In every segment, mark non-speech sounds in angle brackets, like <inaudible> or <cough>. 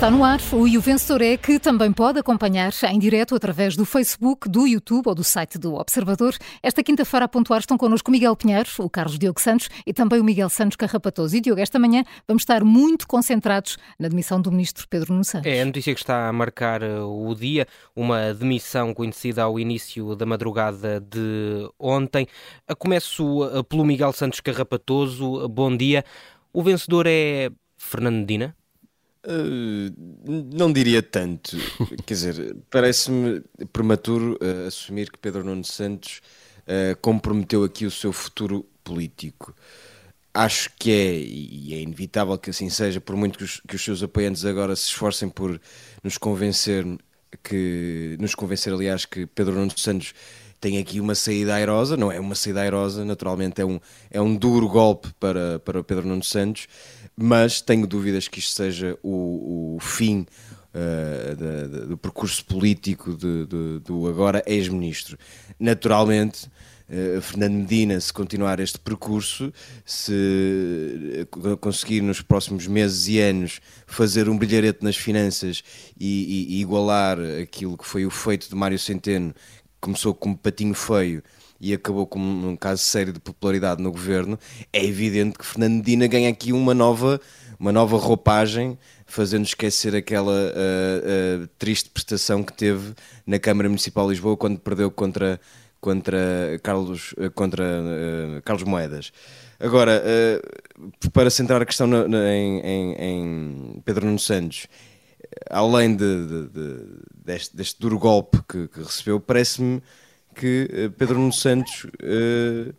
Está no ar o E o Vencedor é que também pode acompanhar em direto através do Facebook, do YouTube ou do site do Observador. Esta quinta-feira a pontuar estão connosco Miguel Pinheiro, o Carlos Diogo Santos e também o Miguel Santos Carrapatoso. E Diogo, esta manhã vamos estar muito concentrados na demissão do Ministro Pedro Nuno Santos. É a notícia que está a marcar uh, o dia, uma demissão conhecida ao início da madrugada de ontem. Começo uh, pelo Miguel Santos Carrapatoso. Bom dia. O vencedor é Fernando Medina? Uh, não diria tanto. Quer dizer, parece-me prematuro uh, assumir que Pedro Nuno Santos uh, comprometeu aqui o seu futuro político. Acho que é, e é inevitável que assim seja, por muito que os, que os seus apoiantes agora se esforcem por nos convencer que nos convencer, aliás, que Pedro Nuno Santos tem aqui uma saída airosa, não é uma saída airosa, naturalmente é um, é um duro golpe para, para Pedro Nuno Santos, mas tenho dúvidas que isto seja o, o fim uh, do percurso político de, de, do agora ex-ministro. Naturalmente, uh, Fernando Medina, se continuar este percurso, se conseguir nos próximos meses e anos fazer um brilharete nas finanças e, e, e igualar aquilo que foi o feito de Mário Centeno, começou como patinho feio e acabou com um caso sério de popularidade no governo, é evidente que Fernando ganha aqui uma nova, uma nova roupagem, fazendo esquecer aquela uh, uh, triste prestação que teve na Câmara Municipal de Lisboa quando perdeu contra, contra Carlos, uh, contra, Carlos Moedas. Agora, para centrar a questão no, no, em, em, em, Pedro Nuno Santos, além de, de, de, deste, deste, duro golpe que, que recebeu, parece-me que eh, Pedro Nuno Santos uh,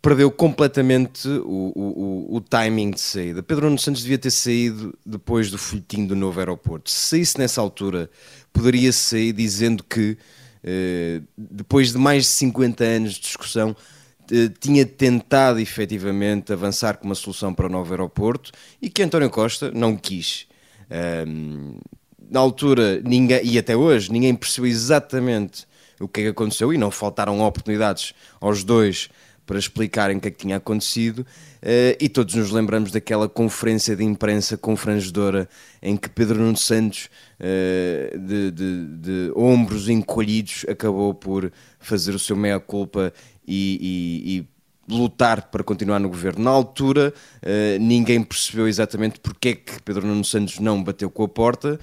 perdeu completamente o, o, o, timing de saída. Pedro Nuno Santos devia ter saído depois do folhetim do novo aeroporto. Se saísse nessa altura, poderia sair dizendo que, uh, depois de mais de 50 anos de discussão, tinha tentado efetivamente avançar com uma solução para o novo aeroporto e que António Costa não quis. Na altura, ninguém, e até hoje, ninguém percebeu exatamente o que é que aconteceu e não faltaram oportunidades aos dois para explicarem o que é que tinha acontecido. Uh, e todos nos lembramos daquela conferência de imprensa confrangedora em que Pedro Nuno Santos uh, de, de, de, ombros encolhidos acabou por fazer o seu meia-culpa e, e, e, lutar para continuar no governo. Na altura uh, ninguém percebeu exatamente porque é que Pedro Nuno Santos não bateu com a porta,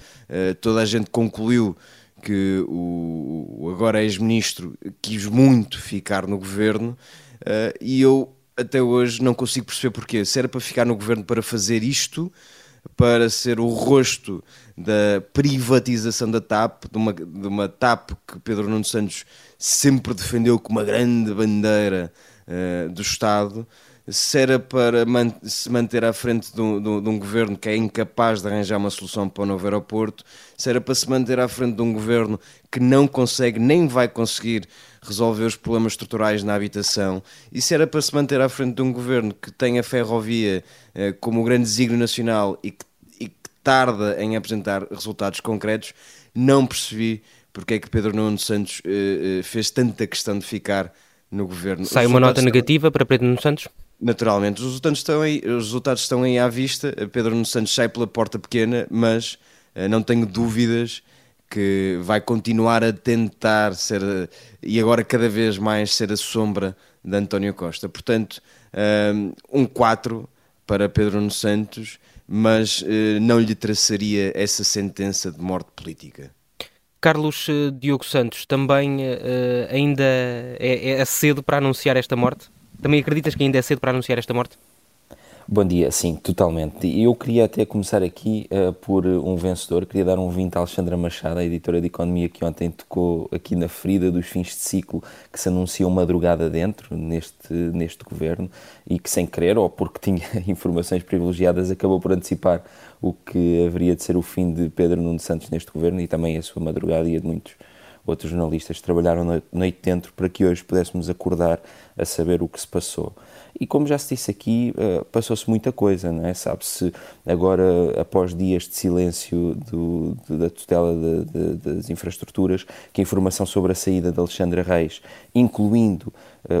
toda a gente concluiu que o, agora ex-ministro quis muito ficar no governo uh, e eu até hoje não consigo perceber porquê. Se era para ficar no governo para fazer isto, para ser o rosto da privatização da TAP, de uma, de uma TAP que Pedro Nuno Santos sempre defendeu como uma grande bandeira uh, do Estado, se era para man se manter à frente de um, de um, governo que é incapaz de arranjar uma solução para o novo aeroporto, se era para se manter à frente de um governo que não consegue nem vai conseguir resolver os problemas estruturais na habitação, e se era para se manter à frente de um governo que tem a ferrovia eh, como grande desígnio nacional e que, e que tarda em apresentar resultados concretos, não percebi porque é que Pedro Nuno Santos eh, eh fez tanta questão de ficar no governo. Sai uma nota negativa para Pedro Nuno Santos? Naturalmente, os resultados estão aí, os resultados estão aí à vista. Pedro Nuno Santos sai pela porta pequena, mas uh, não tenho dúvidas que vai continuar a tentar ser, e agora cada vez mais ser a sombra de António Costa. Portanto, uh, um 4 para Pedro Nuno Santos, mas não lhe traçaria essa sentença de morte política. Carlos Diogo Santos, também ainda é, é cedo para anunciar esta morte? Também acreditas que ainda é cedo para anunciar esta morte? Bom dia, sim, totalmente. Eu queria até começar aqui uh, por um vencedor, queria dar um vinho a Alexandra Machado, a editora de Economia, que ontem tocou aqui na ferida dos fins de ciclo que se anunciou madrugada dentro neste, neste governo e que sem querer, ou porque <laughs> tinha informações privilegiadas, acabou por antecipar o que haveria de ser o fim de Pedro Nuno Santos neste governo e também a sua madrugada e a de muitos outros jornalistas trabalharam noite dentro para que hoje pudéssemos acordar a saber o que se passou. E como já se disse aqui, uh, passou-se muita coisa, não é? Sabe-se agora, após dias de silêncio do, da tutela de, de, das infraestruturas, que a informação sobre a saída de Alexandra Reis, incluindo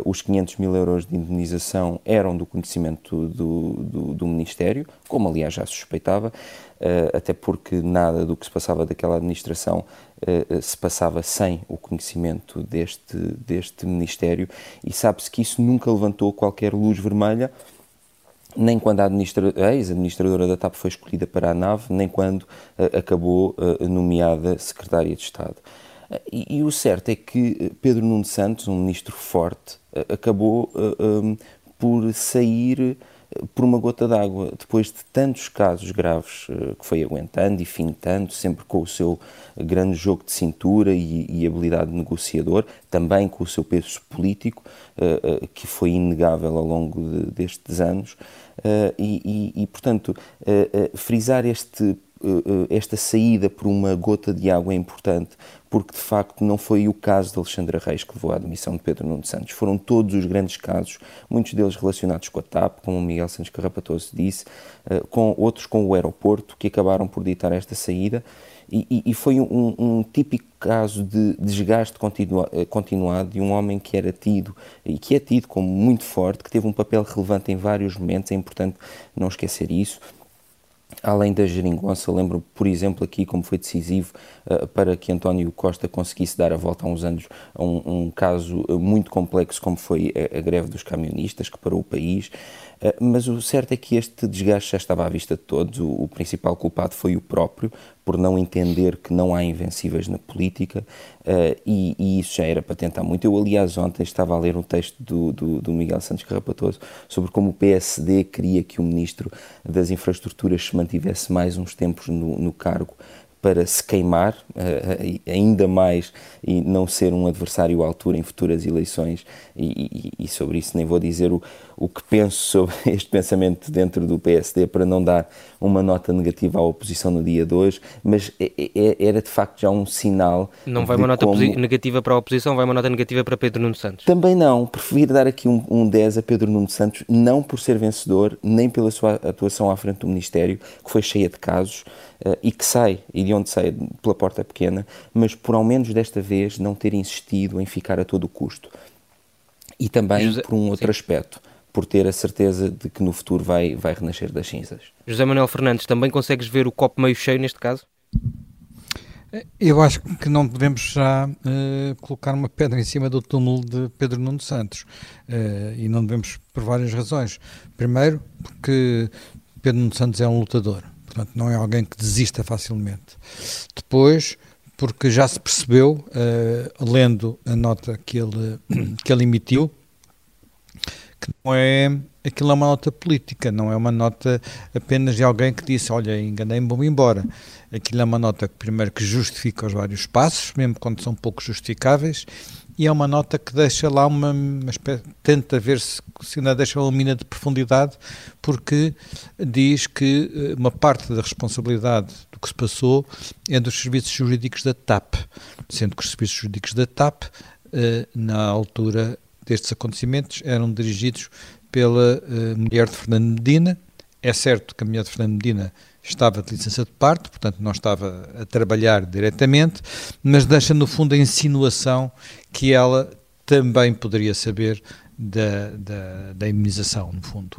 os 500 mil euros de indenização, eram do conhecimento do, do, do Ministério, como aliás já suspeitava, uh, até porque nada do que se passava daquela administração uh, se passava sem o conhecimento deste, deste Ministério e sabe-se que isso nunca levantou qualquer luz vermelha nem quando a, administra a ex-administradora da TAP foi escolhida para a nave, nem quando uh, acabou uh, nomeada secretária de Estado. E, e, o certo é que Pedro Nuno Santos, um ministro forte, acabou um, por sair por uma gota d'água, depois de tantos casos graves que foi aguentando e fintando, sempre com o seu grande jogo de cintura e, e habilidade de negociador, também com o seu peso político, que foi inegável ao longo de, destes anos, e, e, e, portanto, frisar este esta saída por uma gota de água é importante, porque de facto não foi o caso de Alexandra Reis que levou à admissão de Pedro Nuno Santos. Foram todos os grandes casos, muitos deles relacionados com a TAP, como o Miguel Santos Carrapatoso disse, eh, com outros com o aeroporto, que acabaram por ditar esta saída. E, e foi um, um, típico caso de desgaste continua, eh, continuado de um homem que era tido e que é tido como muito forte, que teve um papel relevante em vários momentos, é importante não esquecer isso Além da geringonça, lembro, por exemplo, aqui como foi decisivo uh, para que António Costa conseguisse dar a volta há uns anos a um, um caso eh, muito complexo como foi a, a, greve dos camionistas que parou o país. Uh, mas o certo é que este desgaste já estava à vista de todos. O, o principal culpado foi o próprio, por não entender que não há invencíveis na política uh, e, e, isso já era para tentar muito. Eu, aliás, ontem estava a ler um texto do, do, do, Miguel Santos Carrapatoso sobre como o PSD queria que o Ministro das Infraestruturas se mantivesse mais uns tempos no, no cargo para se queimar uh, ainda mais e não ser um adversário à altura em futuras eleições e, e, e, sobre isso nem vou dizer o, o que penso sobre <laughs> este pensamento dentro do PSD para não dar uma nota negativa à oposição no dia de hoje, mas é, é, é era de facto já um sinal. Não vai uma nota como... negativa para a oposição, vai uma nota negativa para Pedro Nuno Santos? Também não, prefiro dar aqui um, um 10 a Pedro Nuno Santos, não por ser vencedor, nem pela sua atuação à frente do Ministério, que foi cheia de casos e que sai, e de onde sai, pela porta pequena, mas por ao menos desta vez não ter insistido em ficar a todo o custo. E também José... por um outro Sim. aspecto por ter a certeza de que no futuro vai, vai renascer das cinzas. José Manuel Fernandes, também consegues ver o copo meio cheio neste caso? Eu acho que não devemos já uh, colocar uma pedra em cima do túmulo de Pedro Nuno Santos. Uh, e não devemos por várias razões. Primeiro, porque Pedro Nuno Santos é um lutador. Portanto, não é alguém que desista facilmente. Depois, porque já se percebeu, uh, lendo a nota que ele, <clears throat> que ele emitiu, que não é aquilo é uma nota política, não é uma nota apenas de alguém que disse, olha, enganei-me, vou-me embora. Aquilo é uma nota, primeiro, que justifica os vários passos, mesmo quando são pouco justificáveis, e é uma nota que deixa lá uma, uma espécie, tenta ver se, se ainda deixa uma mina de profundidade, porque diz que eh, uma parte da responsabilidade do que se passou é dos serviços jurídicos da TAP, sendo que os serviços jurídicos da TAP, eh, na altura destes acontecimentos eram dirigidos pela uh, mulher de Fernando Medina. É certo que a mulher de Fernando Medina estava de licença de parto, portanto não estava a trabalhar diretamente, mas deixa no fundo a insinuação que ela também poderia saber da, da, da imunização, no fundo.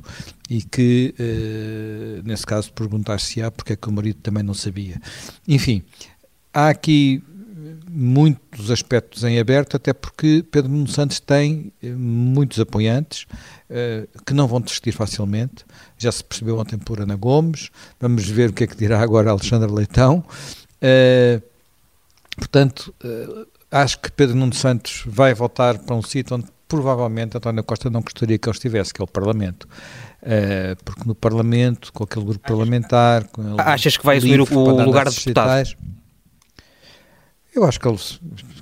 E que, uh, nesse caso, perguntar-se-á porque é que o marido também não sabia. Enfim, há aqui muitos aspectos em aberto, até porque Pedro Nuno Santos tem eh, muitos apoiantes uh, que não vão desistir facilmente. Já se percebeu ontem por Ana Gomes, vamos ver o que é que dirá agora Alexandre Leitão. Uh, portanto, uh, acho que Pedro Nuno Santos vai voltar para um sítio onde provavelmente António Costa não gostaria que ele estivesse, que é o Parlamento. Porque no Parlamento, com aquele grupo parlamentar. Achas que vai assumir o, o lugar de deputado? Eu acho que ele,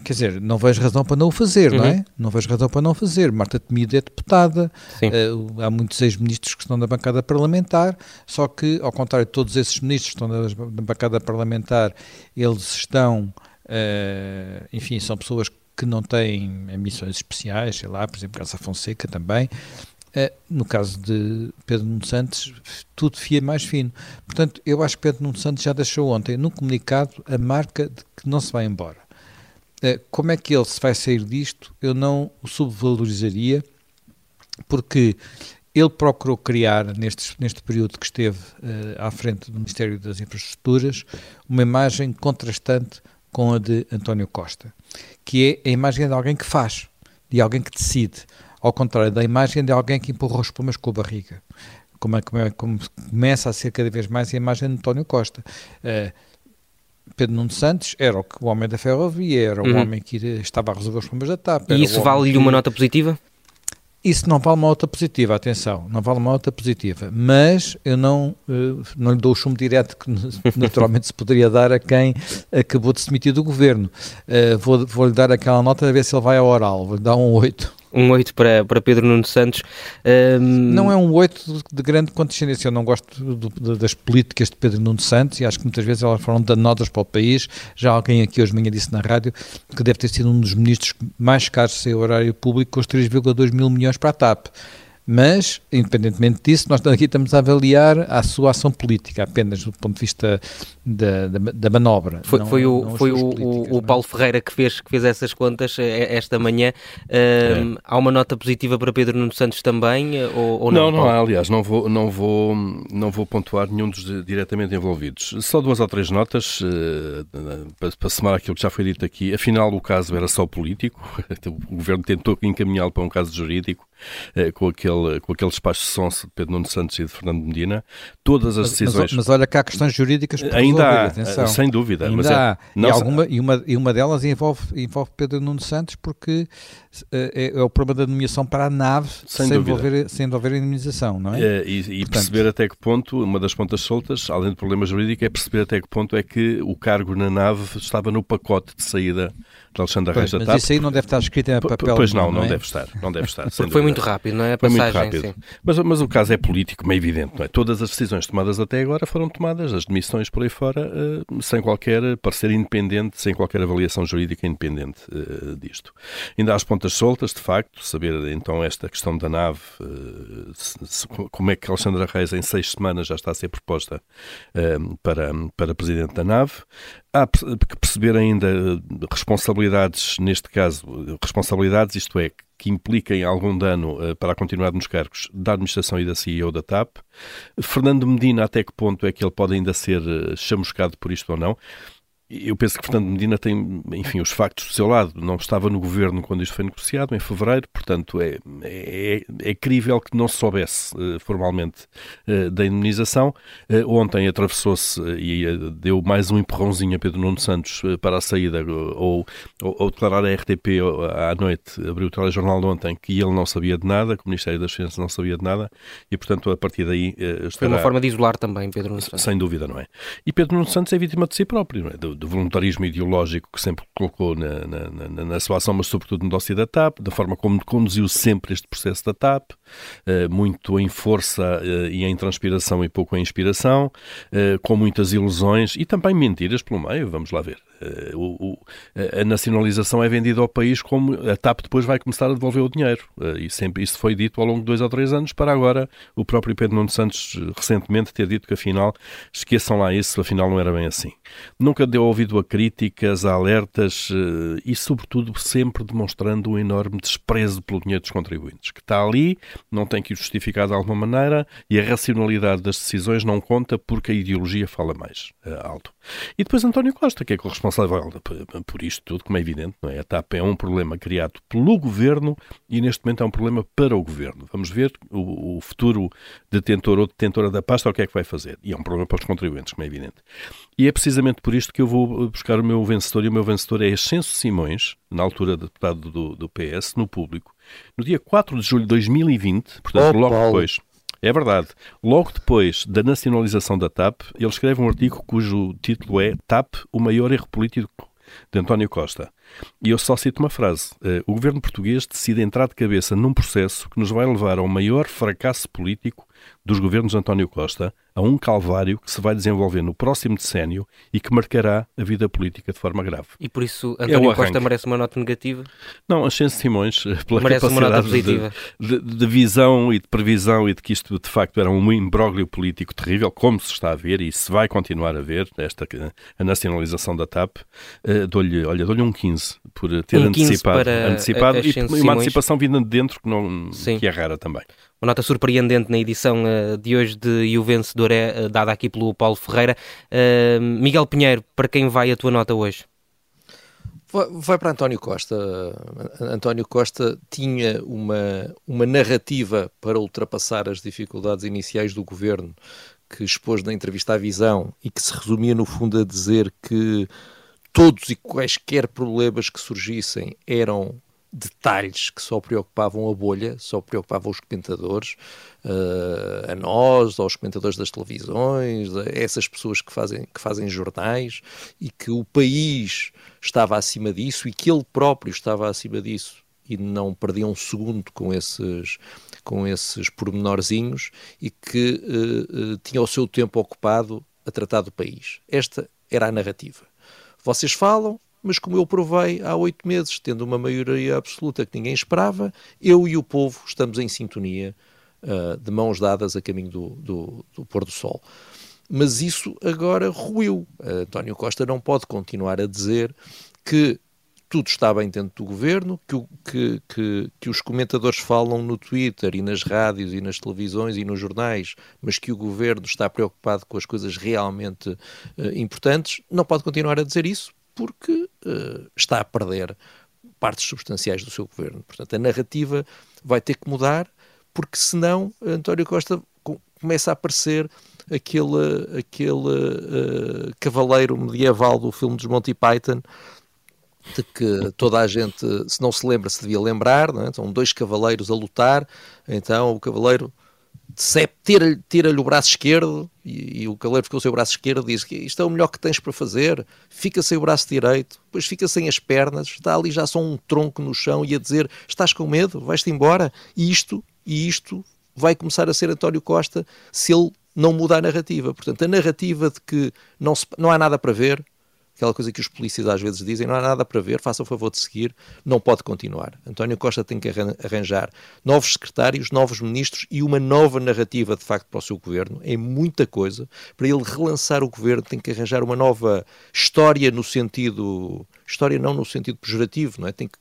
quer dizer, não vejo razão para não o fazer, uhum. não é? Uhum. Não vejo razão para não o fazer. Marta Temido é deputada, uh, há muitos ex-ministros que estão na bancada parlamentar, só que, ao contrário de todos esses ministros que estão na, na bancada parlamentar, eles estão, uh, enfim, são pessoas que não têm emissões especiais, sei lá, por exemplo, Casa Fonseca também. Uh, no caso de Pedro Nuno Santos, tudo fia mais fino. Portanto, eu acho que Pedro Nuno Santos já deixou ontem no comunicado a marca de que não se vai embora. Uh, como é que ele se vai sair disto? Eu não o subvalorizaria, porque ele procurou criar, neste, neste período que esteve uh, à frente do Ministério das Infraestruturas, uma imagem contrastante com a de António Costa, que é a imagem de alguém que faz, de alguém que decide, ao contrário da imagem de alguém que empurra os plumas com a barriga, como, é, como, é, como começa a ser cada vez mais a imagem de António Costa. Uh, Pedro Nuno Santos era o, o homem da ferrovia, era o uhum. homem que estava a resolver os problemas da TAP. E isso vale-lhe que... uma nota positiva? Isso não vale uma nota positiva, atenção, não vale uma nota positiva, mas eu não, uh, não lhe dou o chumbo direto que <laughs> naturalmente se poderia dar a quem acabou de se demitir do governo. Uh, vou, vou-lhe dar aquela nota a ver se ele vai ao oral, vou-lhe dar um 8 um 8 para, para Pedro Nuno Santos. Um... Não é um 8 de grande condescendência. Eu não gosto do, das políticas de Pedro Nuno Santos e acho que muitas vezes elas foram danosas para o país. Já alguém aqui hoje manhã disse na rádio que deve ter sido um dos ministros mais caros sem horário público, com os 3,2 mil milhões para a TAP. Mas, independentemente disso, nós aqui estamos a avaliar a sua ação política, apenas do ponto de vista da, da, da manobra. Foi, não, foi, o, foi o, o, é? Paulo Ferreira que fez, que fez essas contas eh, esta manhã. é. Há uma nota positiva para Pedro Nuno Santos também? Eh, ou, ou não, não, não há, aliás, não vou, não, vou, não vou pontuar nenhum dos diretamente envolvidos. Só duas ou três notas uh, para, para somar aquilo que já foi dito aqui. Afinal, o caso era só político, <laughs> o governo tentou encaminhá-lo para um caso jurídico. Eh, com, aquele, com aquele despacho de sonso de Pedro Nuno Santos e de Fernando Medina, todas as decisões... Mas, mas olha que há questões jurídicas por Ainda há, atenção. sem dúvida. Ainda mas é- há. Não, e, alguma, e, uma, e uma delas envolve, envolve Pedro Nuno Santos porque é, é, o problema da nomeação para a nave sem, sem envolver, sem envolver a indemnização, não é? é e, e Portanto, perceber até que ponto, uma das pontas soltas, além do problema jurídico, é perceber até que ponto é que o cargo na nave estava no pacote de saída de Alexandre Reis da TAP. Mas isso aí não deve estar escrito em papel. Pois não, não, não é? deve estar. Não deve estar <laughs> foi muito rápido, não é? A passagem, foi muito rápido. Mas, mas o caso é político, meio evidente, não é? Todas as decisões tomadas até agora foram tomadas, as demissões por aí fora, uh, sem qualquer parecer independente, sem qualquer avaliação jurídica independente uh, disto. Ainda há as pontas soltas, de facto, saber então esta questão da nave, se, como é que Alexandra Reis em seis semanas já está a ser proposta para, para presidente da nave. Há que perceber ainda responsabilidades, neste caso, responsabilidades, isto é, que impliquem algum dano uh, para a continuidade nos cargos da administração e da CEO da TAP. Fernando Medina, até que ponto é que ele pode ainda ser uh, chamuscado por isto ou não? Eu penso que Fernando Medina tem, enfim, os factos do seu lado. Não estava no governo quando isto foi negociado, em fevereiro, portanto é, é, é crível que não se soubesse uh, formalmente uh, da indemnização. Uh, ontem atravessou-se e deu mais um empurrãozinho a Pedro Nuno Santos para a saída, ou, ou, ou, declarar a RTP à noite, abriu o telejornal de ontem, que ele não sabia de nada, que o Ministério das Finanças não sabia de nada, e portanto a partir daí. Estará... Foi uma forma de isolar também Pedro Nuno Santos. Sem dúvida, não é? E Pedro Nuno Santos é vítima de si próprio, não é? Do, do voluntarismo ideológico que sempre colocou na, na, na, na, sua ação, mas sobretudo no dossiê da TAP, da forma como conduziu sempre este processo da TAP, eh, muito em força eh, e em transpiração e pouco em inspiração, eh, com muitas ilusões e também mentiras pelo meio, vamos lá ver. Uh, o, a nacionalização é vendida ao país como a TAP depois vai começar a devolver o dinheiro. E sempre isso foi dito ao longo de dois ou três anos, para agora o próprio Pedro Nuno Santos recentemente ter dito que afinal, esqueçam lá isso, afinal não era bem assim. Nunca deu ouvido a críticas, a alertas uh, e, sobretudo, sempre demonstrando um enorme desprezo pelo dinheiro dos contribuintes, que está ali, não tem que o justificar de alguma maneira e a racionalidade das decisões não conta porque a ideologia fala mais alto. E depois António Costa, que é corresponsável responsável por isto tudo, como é evidente, não é? A TAP é um problema criado pelo governo e neste momento é um problema para o governo. Vamos ver o, o futuro detentor ou detentora da pasta o que é que vai fazer. E é um problema para os contribuintes, como é evidente. E é precisamente por isto que eu vou buscar o meu vencedor, e o meu vencedor é Ascenso Simões, na altura deputado do, do PS, no público, no dia 4 de julho de 2020, portanto, oh, logo Paulo. depois é verdade. Logo depois da nacionalização da TAP, ele escreve um artigo cujo título é TAP, o maior erro político de António Costa. E eu só cito uma frase. O governo português decide entrar de cabeça num processo que nos vai levar ao maior fracasso político dos governos de António Costa a um calvário que se vai desenvolver no próximo decénio e que marcará a vida política de forma grave. E por isso é António é Costa merece uma nota negativa? Não, Ascenso Simões, eh, pela merece capacidade de, de, de, visão e de previsão e de que isto de facto era um imbróglio político terrível, como se está a ver e se vai continuar a ver, esta, a nacionalização da TAP, uh, dou-lhe, dou-lhe um 15 por ter um antecipado, antecipado a, a e, uma antecipação vinda de dentro que, não, que é rara também. Uma nota surpreendente na edição uh, de hoje de E o Vencedor é uh, dada aqui pelo Paulo Ferreira. Uh, Miguel Pinheiro, para quem vai a tua nota hoje? Vai para António Costa. António Costa tinha uma, uma narrativa para ultrapassar as dificuldades iniciais do governo, que expôs na entrevista à Visão e que se resumia, no fundo, a dizer que todos e quaisquer problemas que surgissem eram detalhes que só preocupavam a bolha, só preocupavam os comentadores, uh, a nós, aos comentadores das televisões, a essas pessoas que fazem, que fazem jornais, e que o país estava acima disso e que ele próprio estava acima disso e não perdia um segundo com esses com esses pormenorzinhos e que uh, uh, tinha o seu tempo ocupado a tratar do país. Esta era a narrativa. Vocês falam, mas como eu provei há oito meses, tendo uma maioria absoluta que ninguém esperava, eu e o povo estamos em sintonia, uh, de mãos dadas a caminho do, do, do pôr do sol. Mas isso agora ruiu. Uh, António Costa não pode continuar a dizer que tudo está bem dentro do governo, que, que, que, que, os comentadores falam no Twitter e nas rádios e nas televisões e nos jornais, mas que o governo está preocupado com as coisas realmente uh, importantes, não pode continuar a dizer isso, porque uh, está a perder partes substanciais do seu governo. Portanto, a narrativa vai ter que mudar, porque senão António Costa começa a aparecer aquele, aquele uh, cavaleiro medieval do filme dos Monty Python, de que toda a gente, se não se lembra, se devia lembrar, não é? são dois cavaleiros a lutar, então o cavaleiro tira-lhe tira o braço esquerdo e, e, o cavaleiro ficou sem o braço esquerdo diz que isto é o melhor que tens para fazer, fica sem o braço direito, depois fica sem as pernas, está ali já só um tronco no chão e a dizer estás com medo, vais-te embora e isto, e isto vai começar a ser António Costa se ele não mudar a narrativa. Portanto, a narrativa de que não, se, não há nada para ver, aquela coisa que os polícias às vezes dizem, não há nada para ver, faça o favor de seguir, não pode continuar. António Costa tem que arranjar novos secretários, novos ministros e uma nova narrativa de facto para o seu governo. É muita coisa. Para ele relançar o governo tem que arranjar uma nova história no sentido, história não no sentido pejorativo, não é? Tem que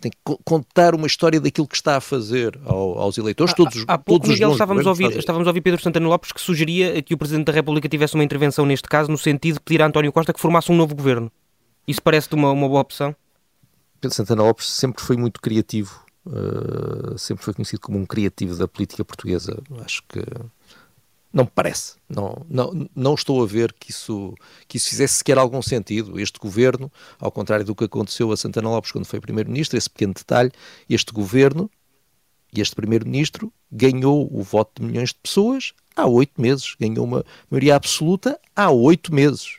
tem que contar uma história daquilo que está a fazer ao, aos eleitores. Todos, há, há pouco, todos Miguel, estávamos a, ouvir, estávamos a ouvir Pedro Santana Lopes que sugeria que o Presidente da República tivesse uma intervenção neste caso, no sentido de pedir a António Costa que formasse um novo governo. Isso parece-te uma, uma boa opção? Pedro Santana Lopes sempre foi muito criativo, uh, sempre foi conhecido como um criativo da política portuguesa. Acho que não me parece. Não, não, não estou a ver que isso, que isso fizesse sequer algum sentido. Este governo, ao contrário do que aconteceu a Santana Lopes quando foi primeiro-ministro, esse pequeno detalhe, este governo e este primeiro-ministro ganhou o voto de milhões de pessoas há oito meses. Ganhou uma maioria absoluta há oito meses.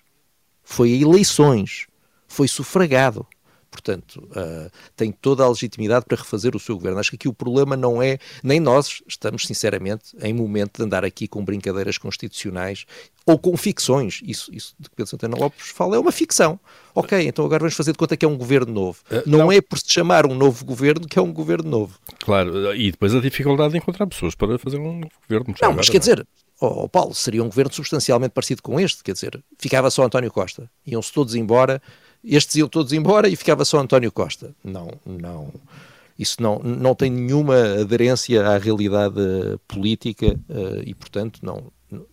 Foi a eleições. Foi sufragado. Portanto, uh, tem toda a legitimidade para refazer o seu governo. Acho que aqui o problema não é, nem nós estamos, sinceramente, em momento de andar aqui com brincadeiras constitucionais ou com ficções. Isso, isso de que Pedro Santana Lopes fala é uma ficção. Ok, então agora vamos fazer de conta que é um governo novo. Uh, não, não, é por se chamar um novo governo que é um governo novo. Claro, e depois a dificuldade de encontrar pessoas para fazer um novo governo. Não, mas quer dizer, oh, oh, Paulo, seria um governo substancialmente parecido com este, quer dizer, ficava só António Costa, iam-se todos embora estes iam todos embora e ficava só António Costa. Não, não. Isso não, não tem nenhuma aderência à realidade política uh, e, portanto, não,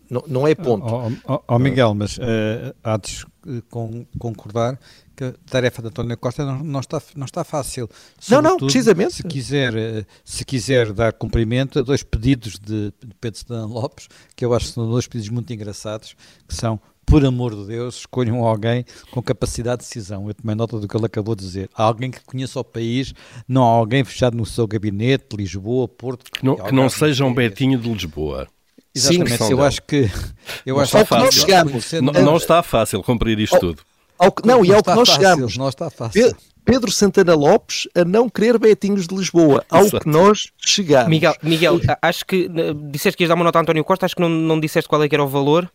não, não é ponto. Oh, oh, oh Miguel, mas uh, há de con concordar que a tarefa de António Costa não, não, está, não está fácil. Não, não, precisamente. Se quiser, uh, se quiser dar cumprimento a dois pedidos de, de Pedro Sedano Lopes, que eu acho que são dois pedidos muito engraçados, que são por amor de Deus, escolham alguém com capacidade de decisão. Eu tomei nota do que ele acabou de dizer. Há alguém que conheça o país, não há alguém fechado no seu gabinete, Lisboa, Porto. Que não, que não seja um Betinho de Lisboa. Exatamente, Sim, eu acho que. Eu não acho que fácil. Não, não, não, está fácil cumprir isto oh, tudo. Ao que, não, não, e ao que nós fácil, chegamos. Não está fácil. Pedro Santana Lopes a não querer Betinhos de Lisboa, ao Exato. que nós chegamos. Miguel, Miguel, acho que disseste que ias dar uma nota a António Costa, acho que não, não disseste qual é que era o valor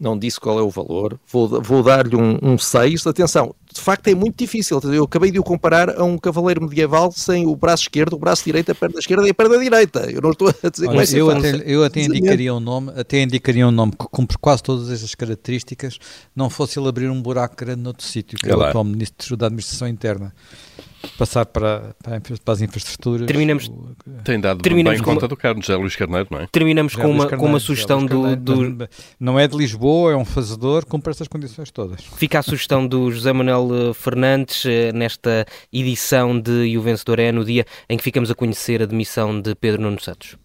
não disse qual é o valor, vou, vou dar-lhe um 6. Um Atenção, de facto é muito difícil. Eu acabei de o comparar a um cavaleiro medieval sem o braço esquerdo, o braço direito, a perna esquerda e a perna direita. Eu não estou a dizer Olha, que eu, até, eu até indicaria um nome, até indicaria um nome que cumpre quase todas estas características, não fosse ele abrir um buraco grande noutro sítio, que é, é o atual Ministro da Administração Interna passar para, para, as infraestruturas. Terminamos, o, tem dado terminamos bem com conta do Carlos José Luís Carneiro, não é? Terminamos com uma, com uma sugestão do, do... Não é de Lisboa, é um fazedor, cumpre estas condições todas. Fica a sugestão do José Manuel eh, Fernandes eh, nesta edição de E o Vencedor é no dia em que ficamos a conhecer a demissão de Pedro Nuno Santos.